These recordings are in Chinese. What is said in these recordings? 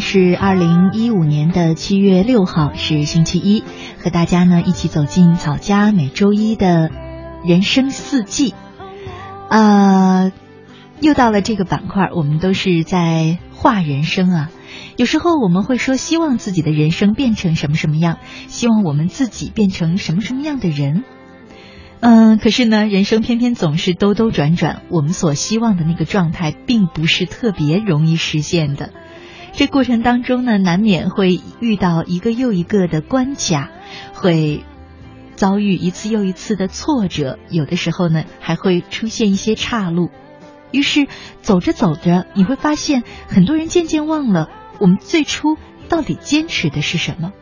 是二零一五年的七月六号，是星期一，和大家呢一起走进草家每周一的人生四季。啊，又到了这个板块，我们都是在画人生啊。有时候我们会说，希望自己的人生变成什么什么样，希望我们自己变成什么什么样的人。嗯，可是呢，人生偏偏总是兜兜转转，我们所希望的那个状态，并不是特别容易实现的。这过程当中呢，难免会遇到一个又一个的关卡，会遭遇一次又一次的挫折，有的时候呢，还会出现一些岔路。于是走着走着，你会发现，很多人渐渐忘了我们最初到底坚持的是什么。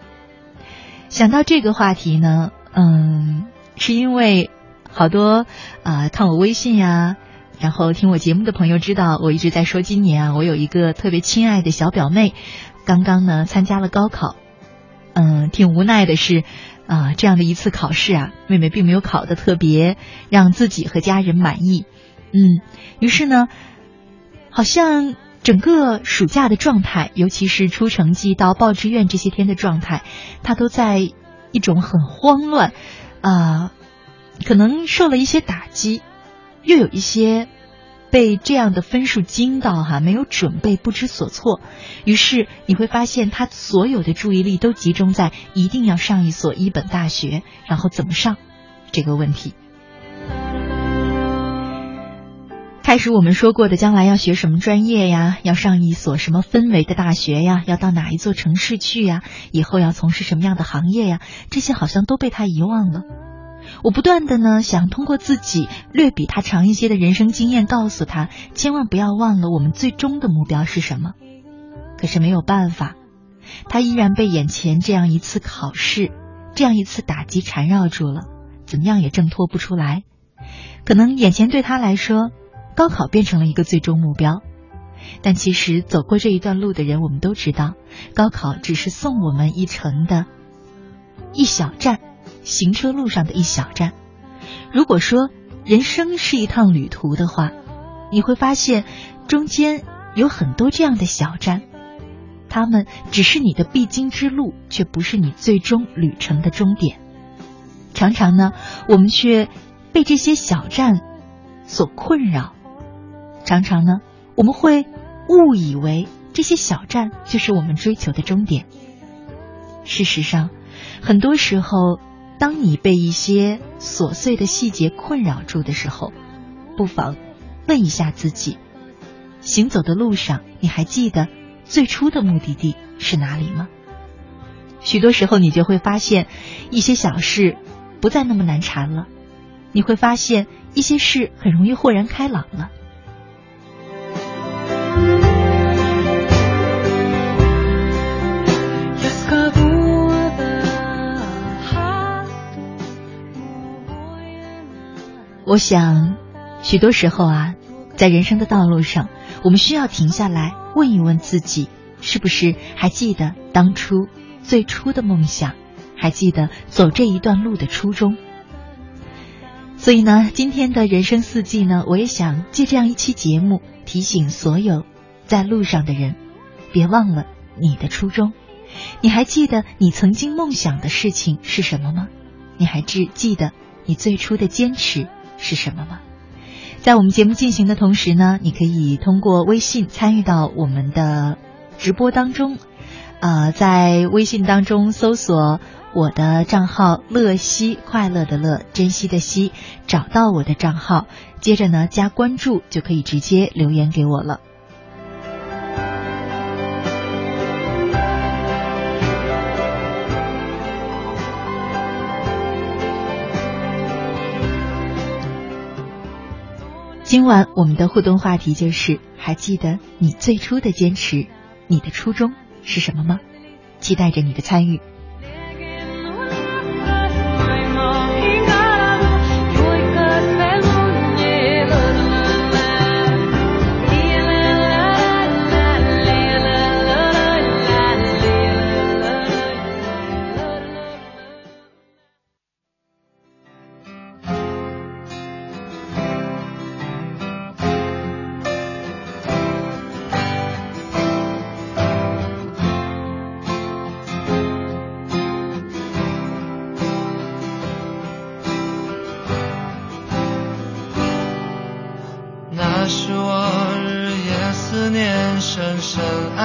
想到这个话题呢，嗯，是因为好多啊，看我微信呀。然后听我节目的朋友知道，我一直在说，今年啊，我有一个特别亲爱的小表妹，刚刚呢参加了高考。嗯，挺无奈的是，啊，这样的一次考试啊，妹妹并没有考的特别让自己和家人满意。嗯，于是呢，好像整个暑假的状态，尤其是出成绩到报志愿这些天的状态，她都在一种很慌乱啊，可能受了一些打击。又有一些被这样的分数惊到哈，没有准备，不知所措。于是你会发现，他所有的注意力都集中在一定要上一所一本大学，然后怎么上这个问题。开始我们说过的，将来要学什么专业呀？要上一所什么氛围的大学呀？要到哪一座城市去呀？以后要从事什么样的行业呀？这些好像都被他遗忘了。我不断的呢，想通过自己略比他长一些的人生经验，告诉他，千万不要忘了我们最终的目标是什么。可是没有办法，他依然被眼前这样一次考试，这样一次打击缠绕住了，怎么样也挣脱不出来。可能眼前对他来说，高考变成了一个最终目标，但其实走过这一段路的人，我们都知道，高考只是送我们一程的一小站。行车路上的一小站。如果说人生是一趟旅途的话，你会发现中间有很多这样的小站，他们只是你的必经之路，却不是你最终旅程的终点。常常呢，我们却被这些小站所困扰；常常呢，我们会误以为这些小站就是我们追求的终点。事实上，很多时候。当你被一些琐碎的细节困扰住的时候，不妨问一下自己：行走的路上，你还记得最初的目的地是哪里吗？许多时候，你就会发现一些小事不再那么难缠了。你会发现一些事很容易豁然开朗了。我想，许多时候啊，在人生的道路上，我们需要停下来问一问自己，是不是还记得当初最初的梦想，还记得走这一段路的初衷。所以呢，今天的人生四季呢，我也想借这样一期节目，提醒所有在路上的人，别忘了你的初衷。你还记得你曾经梦想的事情是什么吗？你还记记得你最初的坚持？是什么吗？在我们节目进行的同时呢，你可以通过微信参与到我们的直播当中。呃，在微信当中搜索我的账号“乐西”，快乐的乐，珍惜的惜，找到我的账号，接着呢加关注，就可以直接留言给我了。今晚我们的互动话题就是：还记得你最初的坚持，你的初衷是什么吗？期待着你的参与。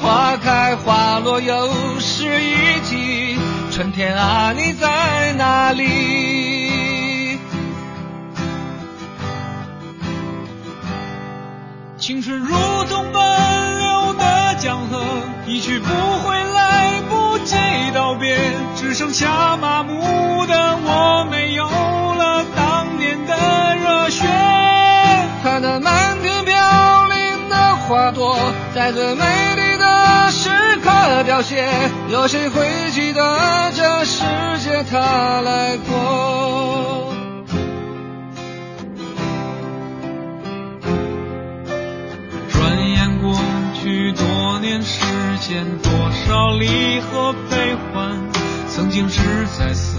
花开花落又是一季，春天啊你在哪里？青春如同奔流的江河，一去不回，来不及道别，只剩下麻木的我，没有了当年的热血。看那满天飘零的花朵，在最美丽。时刻凋谢，有谁会记得这世界他来过？转眼过去多年时间，多少离合悲欢，曾经志在思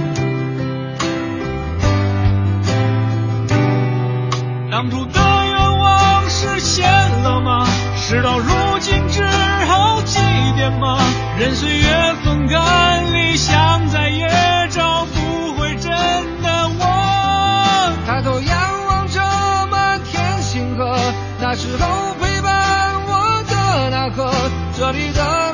当初的愿望实现了吗？事到如今只好祭奠吗？任岁月风干，理想再也找不回真的我。抬头仰望着满天星河，那时候陪伴我的那个，这里的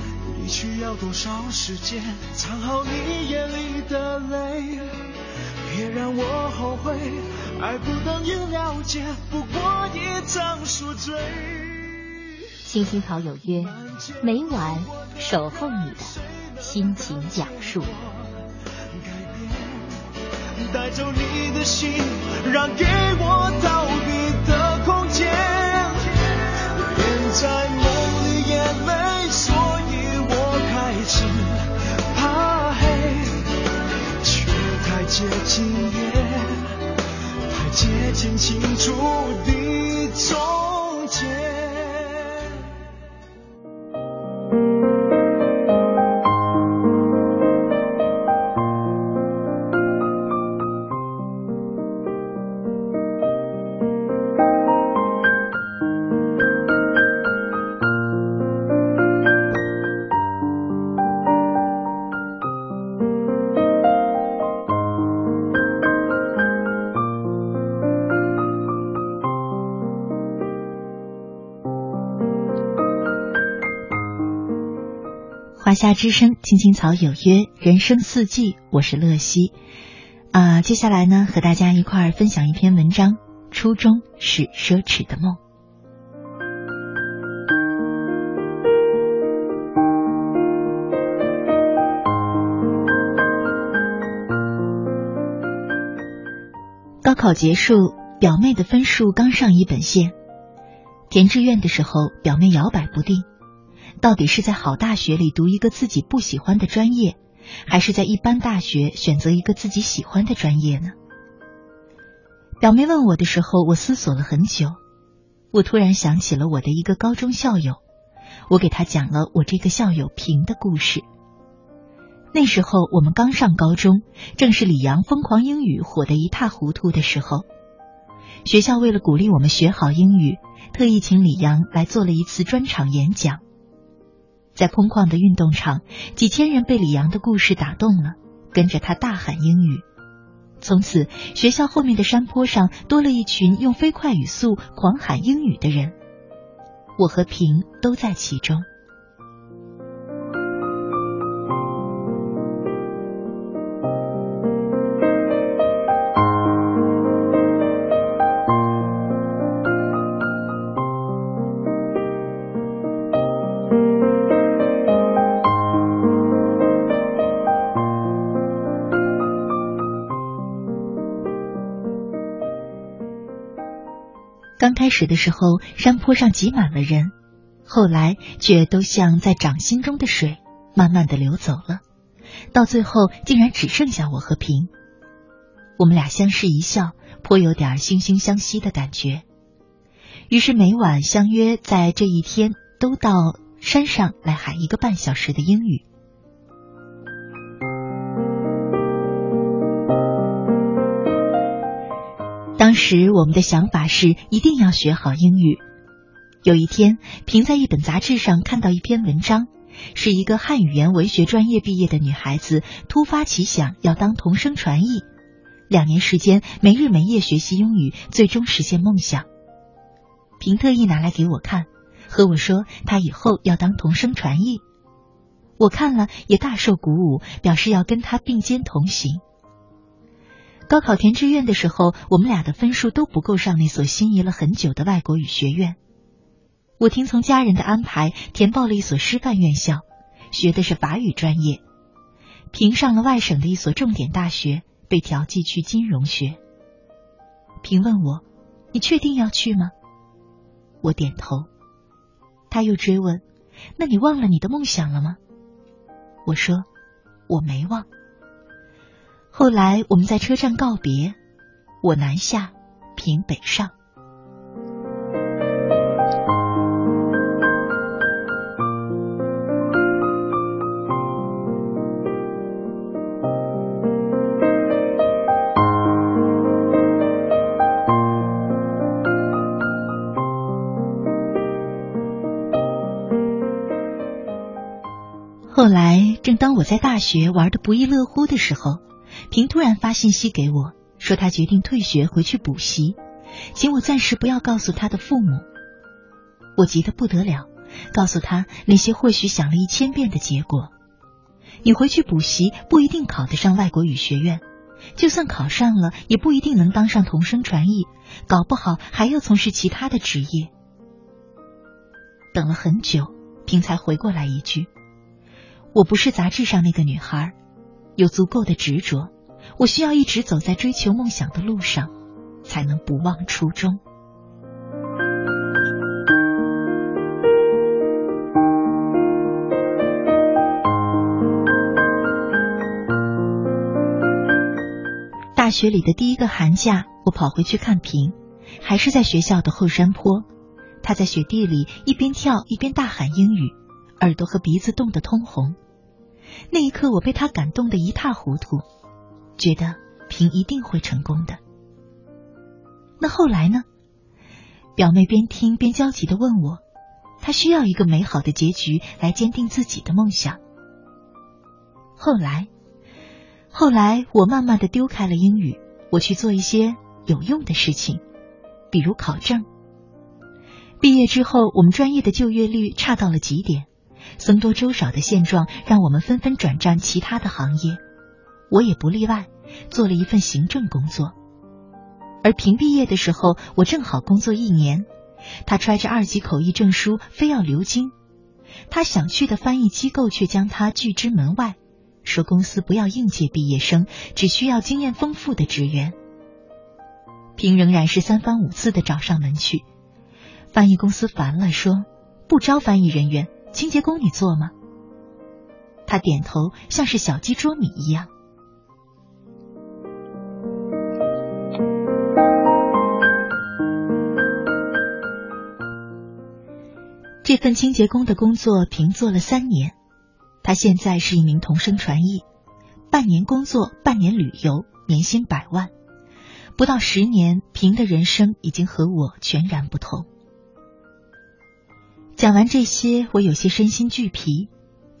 你需要多少时间藏好你眼里的泪？别让我后悔，爱不等于了解，不过一场宿醉。青青草有约，每晚守候你的心情讲述。带走你的心，让给我逃避的空间。连在接近也，太接近清楚的终结。华夏之声，青青草有约，人生四季，我是乐西。啊，接下来呢，和大家一块儿分享一篇文章，《初衷是奢侈的梦》。高考结束，表妹的分数刚上一本线，填志愿的时候，表妹摇摆不定。到底是在好大学里读一个自己不喜欢的专业，还是在一般大学选择一个自己喜欢的专业呢？表妹问我的时候，我思索了很久。我突然想起了我的一个高中校友，我给他讲了我这个校友平的故事。那时候我们刚上高中，正是李阳疯狂英语火得一塌糊涂的时候。学校为了鼓励我们学好英语，特意请李阳来做了一次专场演讲。在空旷的运动场，几千人被李阳的故事打动了，跟着他大喊英语。从此，学校后面的山坡上多了一群用飞快语速狂喊英语的人，我和平都在其中。刚开始的时候，山坡上挤满了人，后来却都像在掌心中的水，慢慢的流走了。到最后，竟然只剩下我和平。我们俩相视一笑，颇有点惺惺相惜的感觉。于是每晚相约在这一天，都到山上来喊一个半小时的英语。当时我们的想法是一定要学好英语。有一天，平在一本杂志上看到一篇文章，是一个汉语言文学专业毕业的女孩子突发奇想要当同声传译，两年时间没日没夜学习英语，最终实现梦想。平特意拿来给我看，和我说她以后要当同声传译。我看了也大受鼓舞，表示要跟她并肩同行。高考填志愿的时候，我们俩的分数都不够上那所心仪了很久的外国语学院。我听从家人的安排，填报了一所师范院校，学的是法语专业。评上了外省的一所重点大学，被调剂去金融学。平问我：“你确定要去吗？”我点头。他又追问：“那你忘了你的梦想了吗？”我说：“我没忘。”后来我们在车站告别，我南下，平北上。后来正当我在大学玩的不亦乐乎的时候。平突然发信息给我，说他决定退学回去补习，请我暂时不要告诉他的父母。我急得不得了，告诉他那些或许想了一千遍的结果。你回去补习不一定考得上外国语学院，就算考上了，也不一定能当上同声传译，搞不好还要从事其他的职业。等了很久，平才回过来一句：“我不是杂志上那个女孩，有足够的执着，我需要一直走在追求梦想的路上，才能不忘初衷。”大学里的第一个寒假，我跑回去看平，还是在学校的后山坡。他在雪地里一边跳一边大喊英语，耳朵和鼻子冻得通红。那一刻，我被他感动的一塌糊涂，觉得平一定会成功的。那后来呢？表妹边听边焦急的问我，她需要一个美好的结局来坚定自己的梦想。后来，后来我慢慢的丢开了英语，我去做一些有用的事情，比如考证。毕业之后，我们专业的就业率差到了极点，僧多粥少的现状让我们纷纷转战其他的行业，我也不例外，做了一份行政工作。而平毕业的时候，我正好工作一年，他揣着二级口译证书非要留京，他想去的翻译机构却将他拒之门外，说公司不要应届毕业生，只需要经验丰富的职员。平仍然是三番五次的找上门去。翻译公司烦了，说：“不招翻译人员，清洁工你做吗？”他点头，像是小鸡啄米一样。这份清洁工的工作，平做了三年。他现在是一名同声传译，半年工作，半年旅游，年薪百万。不到十年，平的人生已经和我全然不同。讲完这些，我有些身心俱疲，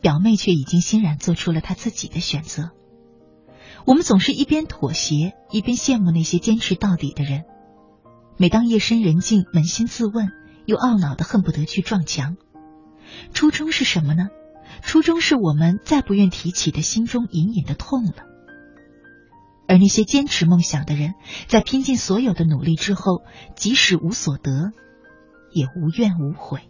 表妹却已经欣然做出了她自己的选择。我们总是一边妥协，一边羡慕那些坚持到底的人。每当夜深人静，扪心自问，又懊恼的恨不得去撞墙。初衷是什么呢？初衷是我们再不愿提起的心中隐隐的痛了。而那些坚持梦想的人，在拼尽所有的努力之后，即使无所得，也无怨无悔。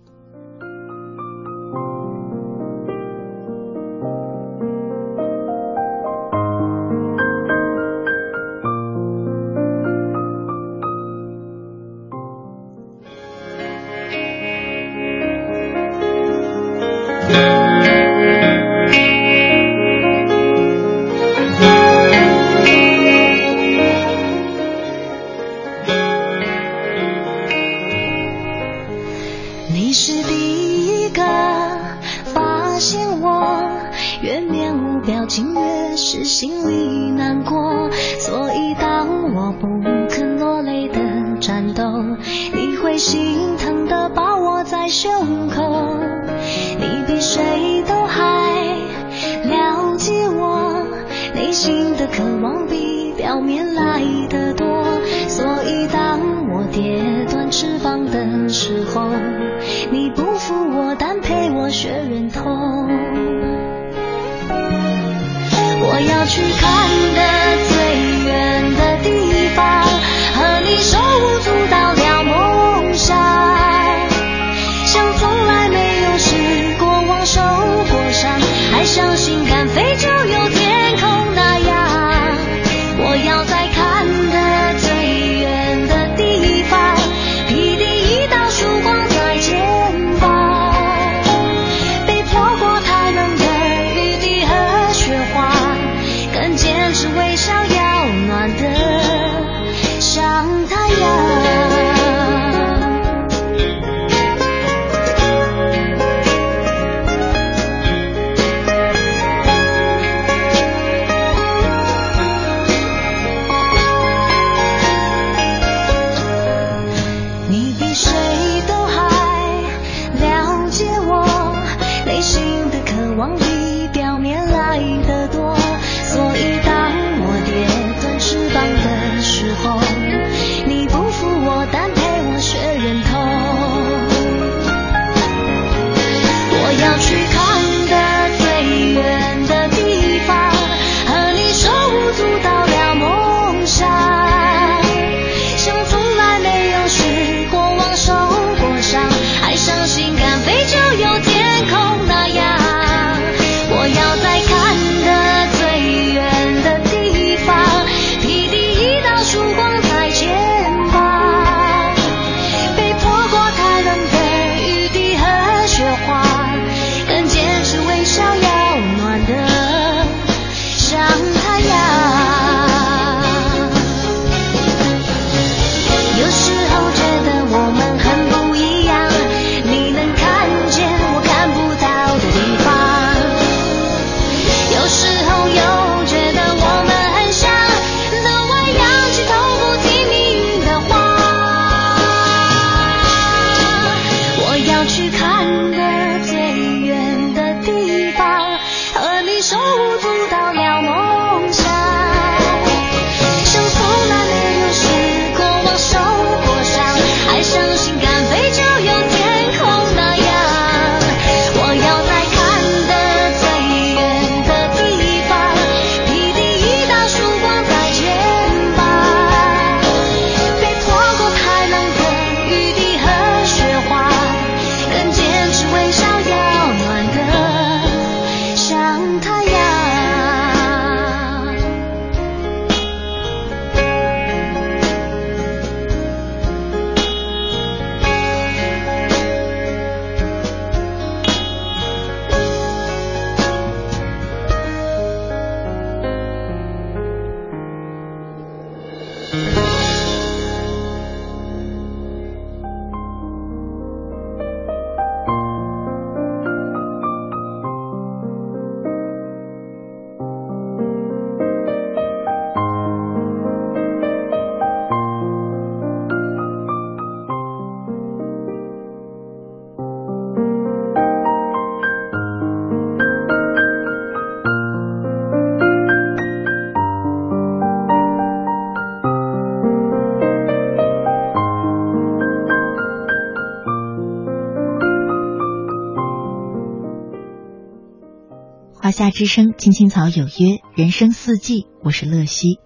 夏之声，青青草有约，人生四季，我是乐西。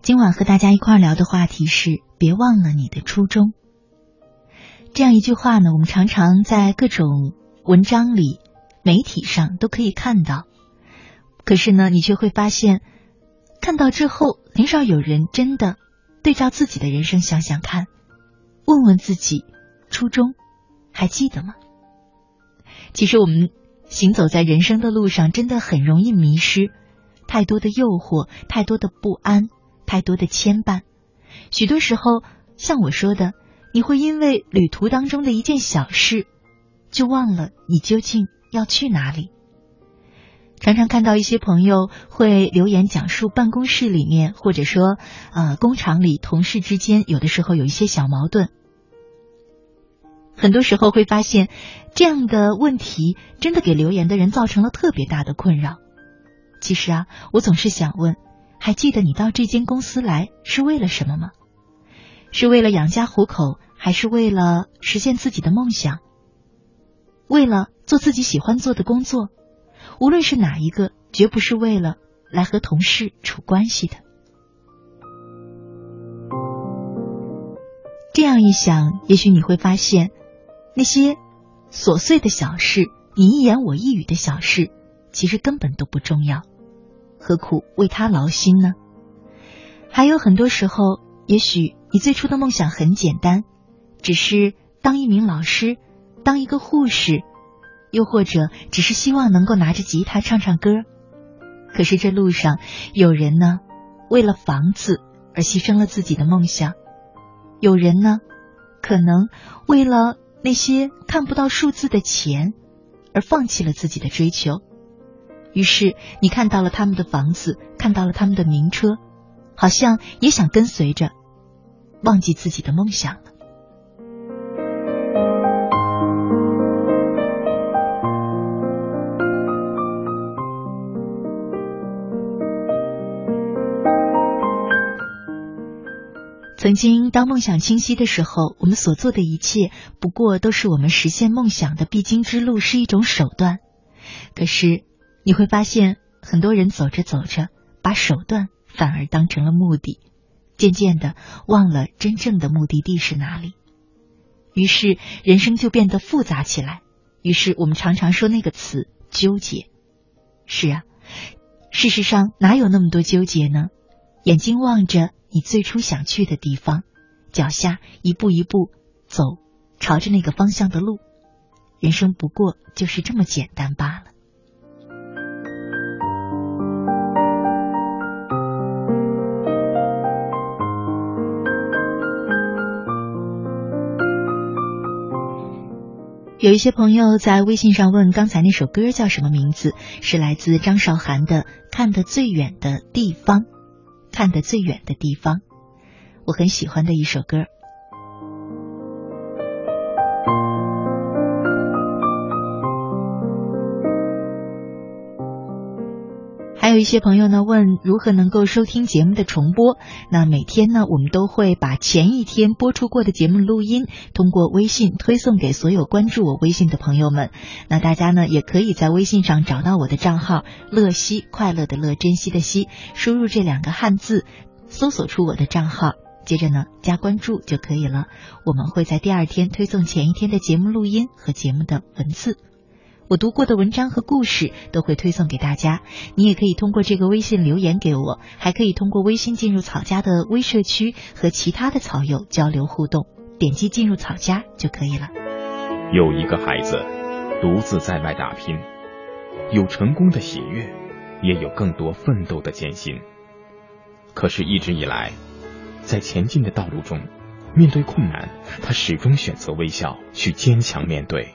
今晚和大家一块聊的话题是：别忘了你的初衷。这样一句话呢，我们常常在各种文章里、媒体上都可以看到。可是呢，你却会发现，看到之后，很少有人真的对照自己的人生想想看，问问自己初衷还记得吗？其实我们行走在人生的路上，真的很容易迷失，太多的诱惑，太多的不安，太多的牵绊。许多时候，像我说的，你会因为旅途当中的一件小事，就忘了你究竟要去哪里。常常看到一些朋友会留言讲述办公室里面，或者说呃工厂里同事之间，有的时候有一些小矛盾。很多时候会发现，这样的问题真的给留言的人造成了特别大的困扰。其实啊，我总是想问：还记得你到这间公司来是为了什么吗？是为了养家糊口，还是为了实现自己的梦想？为了做自己喜欢做的工作？无论是哪一个，绝不是为了来和同事处关系的。这样一想，也许你会发现。那些琐碎的小事，你一言我一语的小事，其实根本都不重要，何苦为他劳心呢？还有很多时候，也许你最初的梦想很简单，只是当一名老师，当一个护士，又或者只是希望能够拿着吉他唱唱歌。可是这路上有人呢，为了房子而牺牲了自己的梦想；有人呢，可能为了。那些看不到数字的钱，而放弃了自己的追求，于是你看到了他们的房子，看到了他们的名车，好像也想跟随着，忘记自己的梦想了。曾经，当梦想清晰的时候，我们所做的一切不过都是我们实现梦想的必经之路，是一种手段。可是，你会发现，很多人走着走着，把手段反而当成了目的，渐渐的忘了真正的目的地是哪里。于是，人生就变得复杂起来。于是，我们常常说那个词——纠结。是啊，事实上哪有那么多纠结呢？眼睛望着。你最初想去的地方，脚下一步一步走，朝着那个方向的路，人生不过就是这么简单罢了。有一些朋友在微信上问，刚才那首歌叫什么名字？是来自张韶涵的《看得最远的地方》。看得最远的地方，我很喜欢的一首歌。还有一些朋友呢问如何能够收听节目的重播？那每天呢，我们都会把前一天播出过的节目录音通过微信推送给所有关注我微信的朋友们。那大家呢，也可以在微信上找到我的账号“乐西”，快乐的乐，珍惜的惜，输入这两个汉字，搜索出我的账号，接着呢加关注就可以了。我们会在第二天推送前一天的节目录音和节目的文字。我读过的文章和故事都会推送给大家，你也可以通过这个微信留言给我，还可以通过微信进入草家的微社区和其他的草友交流互动，点击进入草家就可以了。有一个孩子独自在外打拼，有成功的喜悦，也有更多奋斗的艰辛。可是，一直以来，在前进的道路中，面对困难，他始终选择微笑，去坚强面对。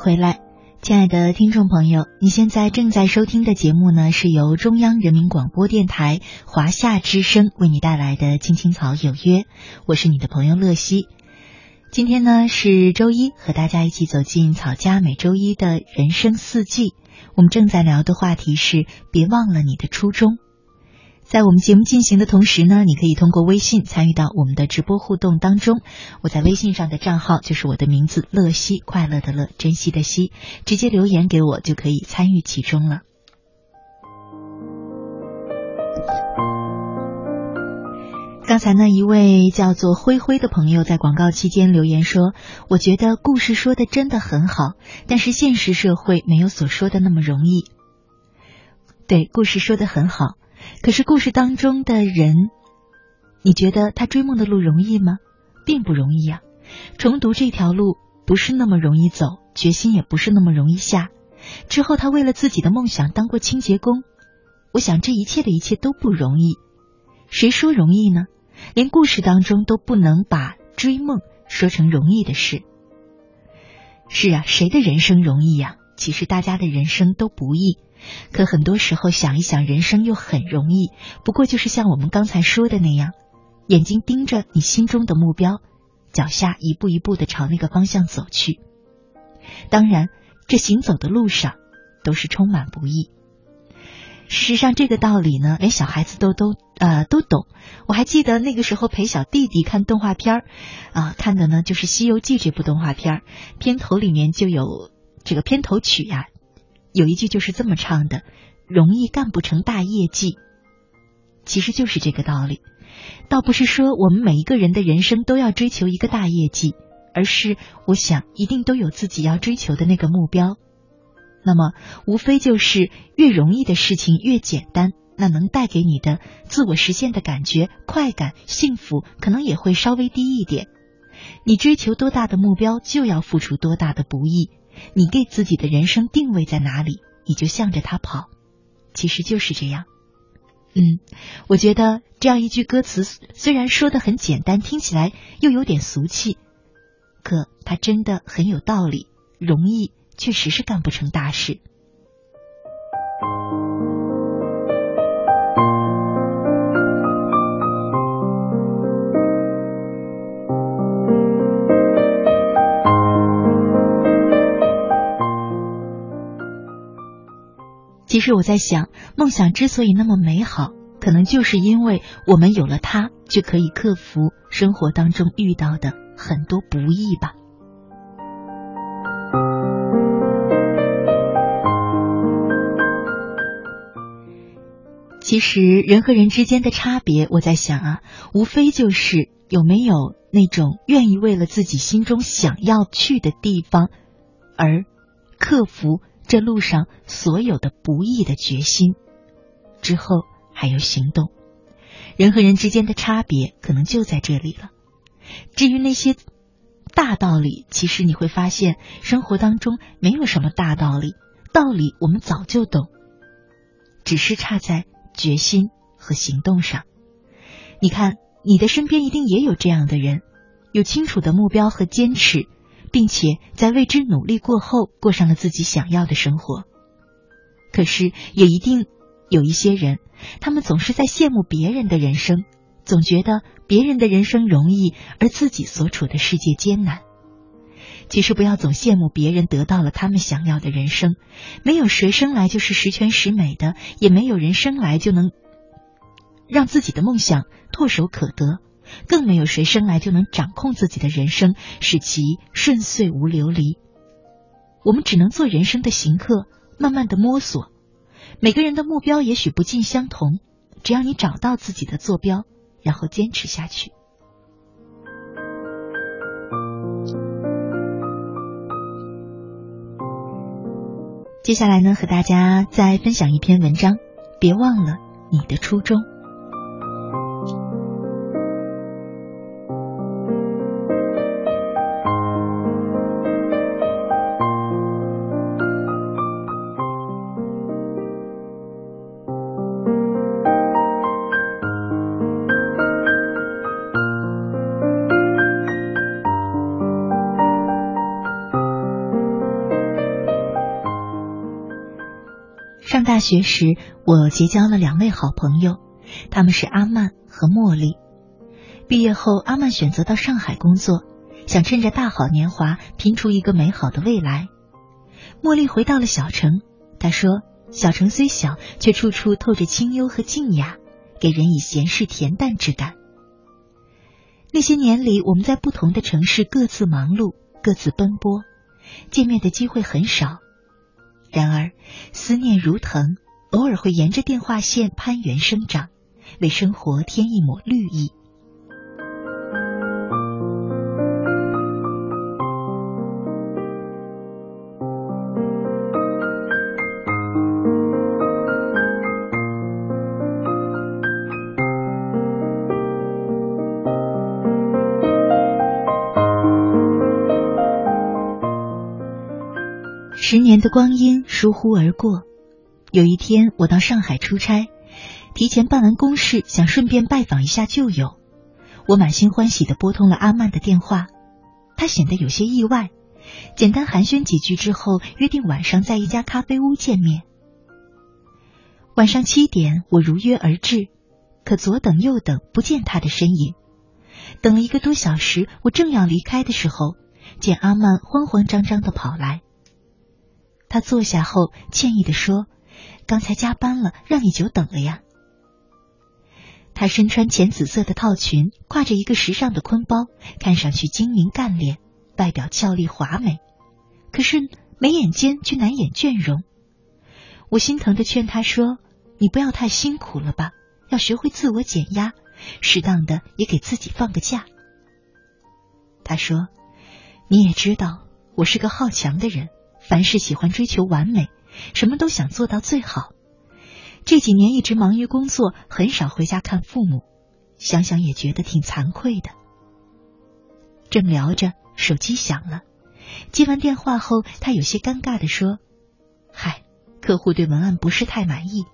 回来，亲爱的听众朋友，你现在正在收听的节目呢，是由中央人民广播电台华夏之声为你带来的《青青草有约》，我是你的朋友乐西。今天呢是周一，和大家一起走进草家每周一的人生四季。我们正在聊的话题是别忘了你的初衷。在我们节目进行的同时呢，你可以通过微信参与到我们的直播互动当中。我在微信上的账号就是我的名字乐西，快乐的乐，珍惜的惜，直接留言给我就可以参与其中了。刚才呢，一位叫做灰灰的朋友在广告期间留言说：“我觉得故事说的真的很好，但是现实社会没有所说的那么容易。”对，故事说的很好。可是故事当中的人，你觉得他追梦的路容易吗？并不容易呀。重读这条路不是那么容易走，决心也不是那么容易下。之后他为了自己的梦想当过清洁工，我想这一切的一切都不容易。谁说容易呢？连故事当中都不能把追梦说成容易的事。是啊，谁的人生容易呀？其实大家的人生都不易。可很多时候想一想，人生又很容易。不过就是像我们刚才说的那样，眼睛盯着你心中的目标，脚下一步一步的朝那个方向走去。当然，这行走的路上都是充满不易。事实上，这个道理呢，连小孩子都都呃都懂。我还记得那个时候陪小弟弟看动画片儿，啊，看的呢就是《西游记》这部动画片儿，片头里面就有这个片头曲呀。有一句就是这么唱的：“容易干不成大业绩。”其实就是这个道理。倒不是说我们每一个人的人生都要追求一个大业绩，而是我想一定都有自己要追求的那个目标。那么，无非就是越容易的事情越简单，那能带给你的自我实现的感觉、快感、幸福，可能也会稍微低一点。你追求多大的目标，就要付出多大的不易。你给自己的人生定位在哪里，你就向着他跑，其实就是这样。嗯，我觉得这样一句歌词虽然说的很简单，听起来又有点俗气，可它真的很有道理。容易确实是干不成大事。其实我在想，梦想之所以那么美好，可能就是因为我们有了它，就可以克服生活当中遇到的很多不易吧。其实人和人之间的差别，我在想啊，无非就是有没有那种愿意为了自己心中想要去的地方，而克服。这路上所有的不易的决心，之后还有行动。人和人之间的差别可能就在这里了。至于那些大道理，其实你会发现，生活当中没有什么大道理，道理我们早就懂，只是差在决心和行动上。你看，你的身边一定也有这样的人，有清楚的目标和坚持，并且在为之努力过后，过上了自己想要的生活。可是，也一定有一些人，他们总是在羡慕别人的人生。总觉得别人的人生容易，而自己所处的世界艰难。其实不要总羡慕别人得到了他们想要的人生，没有谁生来就是十全十美的，也没有人生来就能让自己的梦想唾手可得，更没有谁生来就能掌控自己的人生，使其顺遂无流离。我们只能做人生的行客，慢慢的摸索。每个人的目标也许不尽相同，只要你找到自己的坐标。然后坚持下去。接下来呢，和大家再分享一篇文章，别忘了你的初衷。大学时，我结交了两位好朋友，他们是阿曼和茉莉。毕业后，阿曼选择到上海工作，想趁着大好年华拼出一个美好的未来。茉莉回到了小城，她说：“小城虽小，却处处透着清幽和静雅，给人以闲适恬淡之感。”那些年里，我们在不同的城市各自忙碌，各自奔波，见面的机会很少。然而，思念如藤，偶尔会沿着电话线攀援生长，为生活添一抹绿意。十年的光阴疏忽而过，有一天我到上海出差，提前办完公事，想顺便拜访一下旧友。我满心欢喜的拨通了阿曼的电话，他显得有些意外，简单寒暄几句之后，约定晚上在一家咖啡屋见面。晚上七点，我如约而至，可左等右等不见他的身影。等了一个多小时，我正要离开的时候，见阿曼慌慌张张的跑来。他坐下后，歉意的说：“刚才加班了，让你久等了呀。”他身穿浅紫色的套裙，挎着一个时尚的坤包，看上去精明干练，外表俏丽华美，可是眉眼间却难掩倦容。我心疼的劝他说：“你不要太辛苦了吧，要学会自我减压，适当的也给自己放个假。”他说：“你也知道，我是个好强的人。”凡事喜欢追求完美，什么都想做到最好。这几年一直忙于工作，很少回家看父母，想想也觉得挺惭愧的。正聊着，手机响了。接完电话后，他有些尴尬的说：“嗨，客户对文案不是太满意，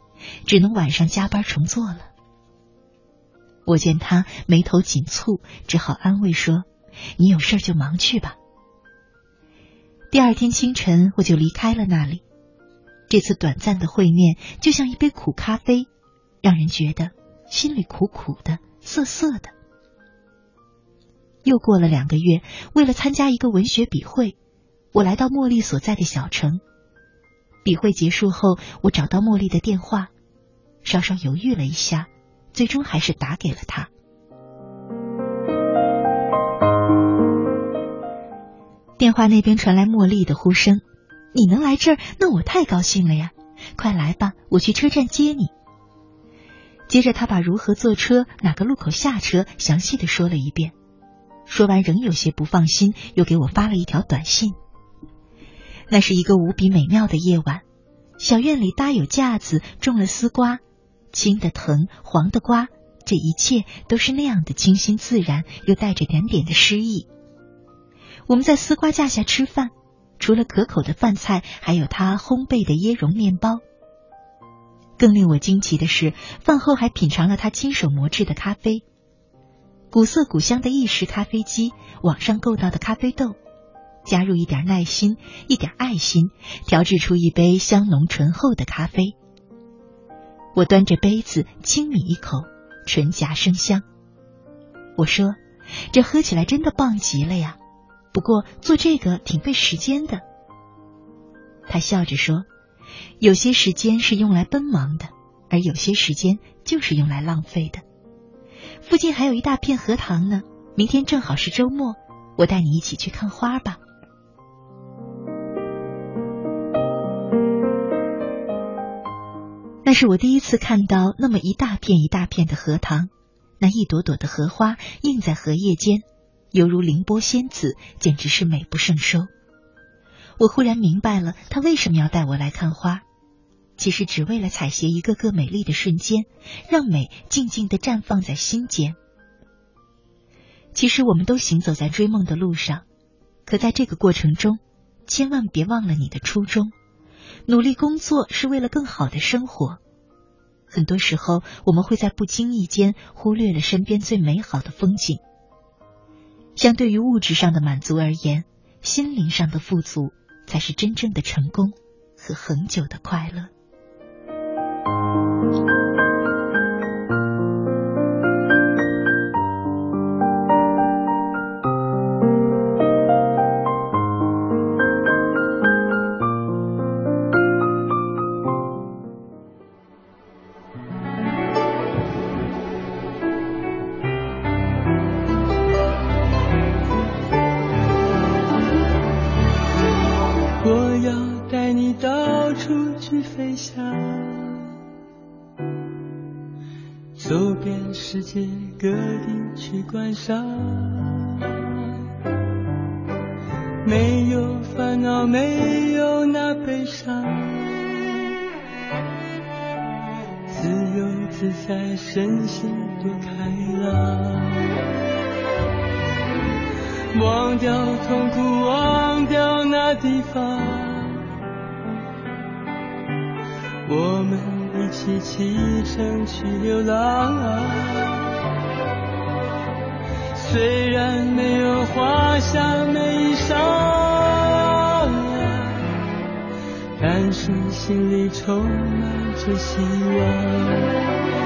只能晚上加班重做了。”我见他眉头紧蹙，只好安慰说：“你有事就忙去吧。”第二天清晨，我就离开了那里。这次短暂的会面，就像一杯苦咖啡，让人觉得心里苦苦的、涩涩的。又过了两个月，为了参加一个文学笔会，我来到茉莉所在的小城。笔会结束后，我找到茉莉的电话，稍稍犹豫了一下，最终还是打给了她。电话那边传来茉莉的呼声：“你能来这儿，那我太高兴了呀！快来吧，我去车站接你。”接着，他把如何坐车、哪个路口下车详细的说了一遍。说完，仍有些不放心，又给我发了一条短信：“那是一个无比美妙的夜晚，小院里搭有架子，种了丝瓜，青的藤，黄的瓜，这一切都是那样的清新自然，又带着点点的诗意。我们在丝瓜架下吃饭，除了可口的饭菜，还有他烘焙的椰蓉面包。更令我惊奇的是，饭后还品尝了他亲手磨制的咖啡，古色古香的意式咖啡机，网上购到的咖啡豆。加入一点耐心，一点爱心，调制出一杯香浓醇厚的咖啡。我端着杯子轻抿一口，唇颊生香。我说：“这喝起来真的棒极了呀！不过做这个挺费时间的。”他笑着说：“有些时间是用来奔忙的，而有些时间就是用来浪费的。附近还有一大片荷塘呢，明天正好是周末，我带你一起去看花吧。”那是我第一次看到那么一大片一大片的荷塘，那一朵朵的荷花映在荷叶间，犹如凌波仙子，简直是美不胜收。我忽然明白了他为什么要带我来看花，其实只为了采撷一个个美丽的瞬间，让美静静的绽放在心间。其实我们都行走在追梦的路上，可在这个过程中，千万别忘了你的初衷。努力工作是为了更好的生活。很多时候，我们会在不经意间忽略了身边最美好的风景。相对于物质上的满足而言，心灵上的富足才是真正的成功和恒久的快乐。在，身心多开朗，忘掉痛苦，忘掉那地方，我们一起启程去流浪。虽然没有华厦美衣裳，但是心里充满着希望。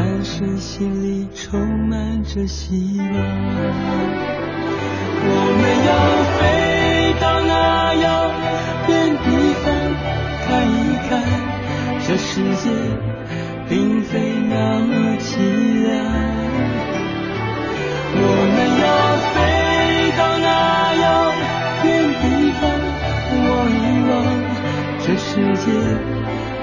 但是心里充满着希望我们要飞到那遥远地方看一看这世界并非那么凄凉我们要飞到那遥远地方望一望这世界。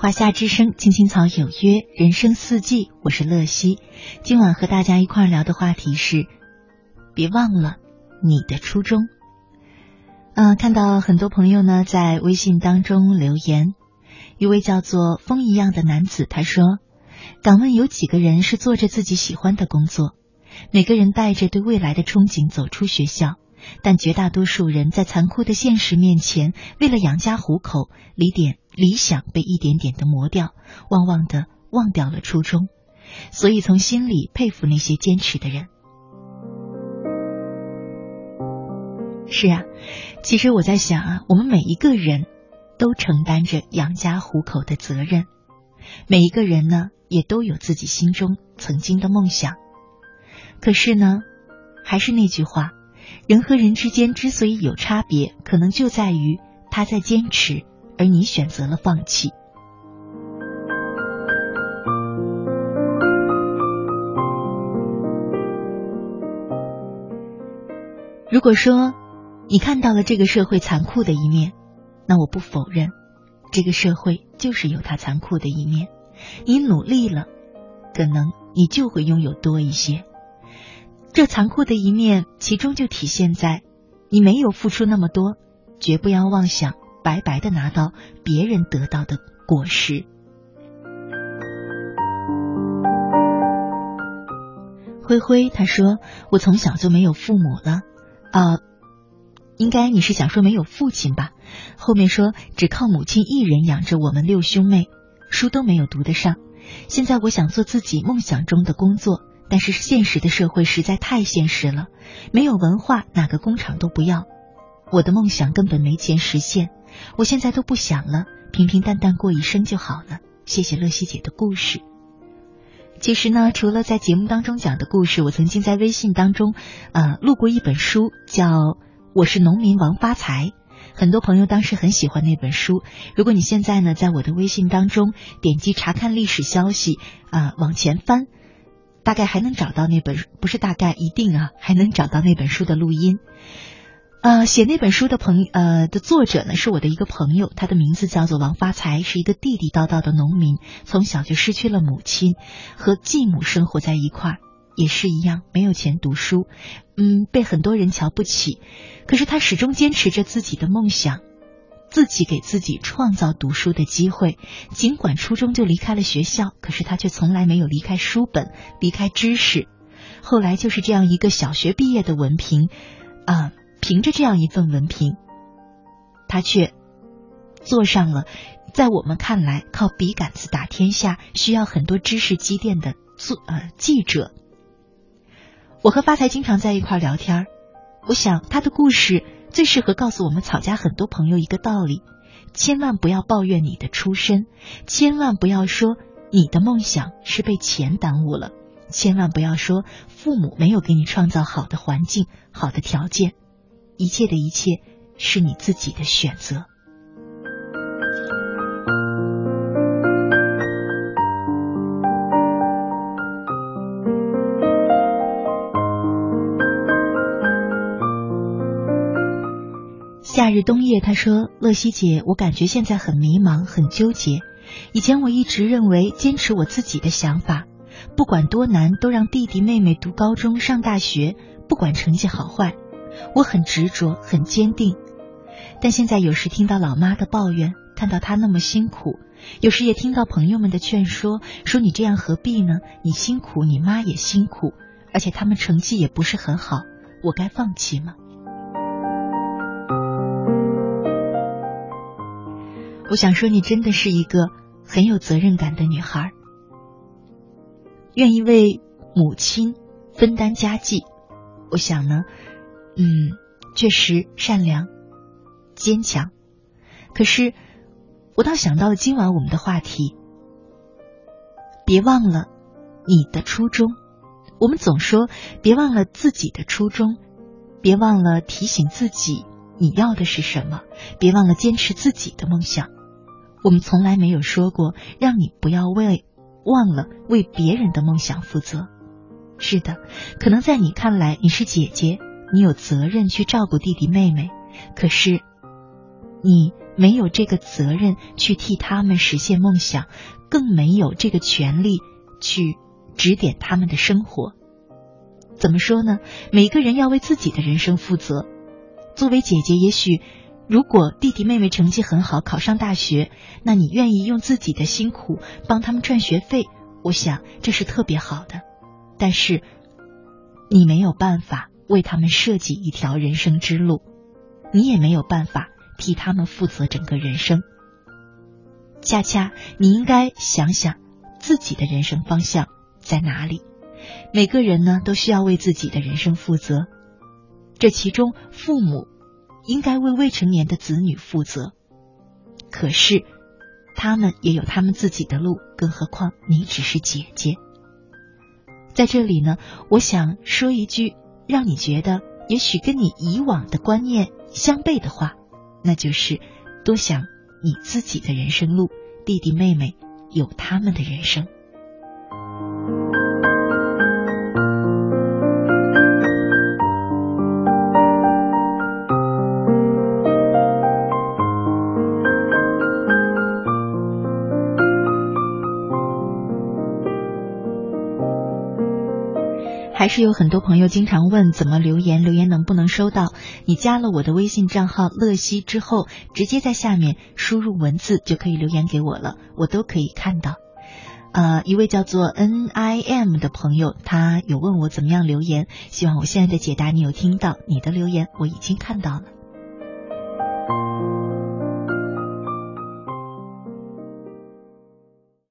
华夏之声，青青草有约，人生四季，我是乐西。今晚和大家一块聊的话题是：别忘了你的初衷。嗯，看到很多朋友呢在微信当中留言，一位叫做风一样的男子，他说：“敢问有几个人是做着自己喜欢的工作？每个人带着对未来的憧憬走出学校。”但绝大多数人在残酷的现实面前，为了养家糊口，离点理想被一点点的磨掉，忘忘的忘掉了初衷。所以从心里佩服那些坚持的人。是啊，其实我在想啊，我们每一个人都承担着养家糊口的责任，每一个人呢，也都有自己心中曾经的梦想。可是呢，还是那句话。人和人之间之所以有差别，可能就在于他在坚持，而你选择了放弃。如果说你看到了这个社会残酷的一面，那我不否认，这个社会就是有它残酷的一面。你努力了，可能你就会拥有多一些。这残酷的一面，其中就体现在你没有付出那么多，绝不要妄想白白的拿到别人得到的果实。灰灰他说：“我从小就没有父母了，啊，应该你是想说没有父亲吧？后面说只靠母亲一人养着我们六兄妹，书都没有读得上。现在我想做自己梦想中的工作。”但是现实的社会实在太现实了，没有文化，哪个工厂都不要。我的梦想根本没钱实现，我现在都不想了，平平淡淡过一生就好了。谢谢乐西姐的故事。其实呢，除了在节目当中讲的故事，我曾经在微信当中，呃，录过一本书，叫《我是农民王发财》。很多朋友当时很喜欢那本书。如果你现在呢，在我的微信当中点击查看历史消息，啊，往前翻。大概还能找到那本，不是大概一定啊，还能找到那本书的录音。呃，写那本书的朋呃的作者呢，是我的一个朋友，他的名字叫做王发财，是一个地地道道的农民，从小就失去了母亲，和继母生活在一块儿，也是一样没有钱读书，嗯，被很多人瞧不起，可是他始终坚持着自己的梦想。自己给自己创造读书的机会，尽管初中就离开了学校，可是他却从来没有离开书本，离开知识。后来就是这样一个小学毕业的文凭，啊，凭着这样一份文凭，他却做上了在我们看来靠笔杆子打天下、需要很多知识积淀的做呃记者。我和发财经常在一块聊天我想他的故事。最适合告诉我们草家很多朋友一个道理：千万不要抱怨你的出身，千万不要说你的梦想是被钱耽误了，千万不要说父母没有给你创造好的环境、好的条件，一切的一切是你自己的选择。夏日冬夜，他说：“乐西姐，我感觉现在很迷茫，很纠结。以前我一直认为坚持我自己的想法，不管多难，都让弟弟妹妹读高中、上大学，不管成绩好坏，我很执着，很坚定。但现在有时听到老妈的抱怨，看到她那么辛苦，有时也听到朋友们的劝说，说你这样何必呢？你辛苦，你妈也辛苦，而且他们成绩也不是很好，我该放弃吗？”我想说，你真的是一个很有责任感的女孩，愿意为母亲分担家计。我想呢，嗯，确实善良、坚强。可是，我倒想到了今晚我们的话题，别忘了你的初衷。我们总说别忘了自己的初衷，别忘了提醒自己你要的是什么，别忘了坚持自己的梦想。我们从来没有说过让你不要为忘了为别人的梦想负责。是的，可能在你看来你是姐姐，你有责任去照顾弟弟妹妹，可是你没有这个责任去替他们实现梦想，更没有这个权利去指点他们的生活。怎么说呢？每个人要为自己的人生负责。作为姐姐，也许。如果弟弟妹妹成绩很好，考上大学，那你愿意用自己的辛苦帮他们赚学费？我想这是特别好的。但是你没有办法为他们设计一条人生之路，你也没有办法替他们负责整个人生。恰恰你应该想想自己的人生方向在哪里。每个人呢都需要为自己的人生负责，这其中父母。应该为未成年的子女负责，可是他们也有他们自己的路，更何况你只是姐姐。在这里呢，我想说一句让你觉得也许跟你以往的观念相悖的话，那就是多想你自己的人生路，弟弟妹妹有他们的人生。是有很多朋友经常问怎么留言，留言能不能收到？你加了我的微信账号乐西之后，直接在下面输入文字就可以留言给我了，我都可以看到。呃，一位叫做 N I M 的朋友，他有问我怎么样留言，希望我现在的解答你有听到，你的留言我已经看到了。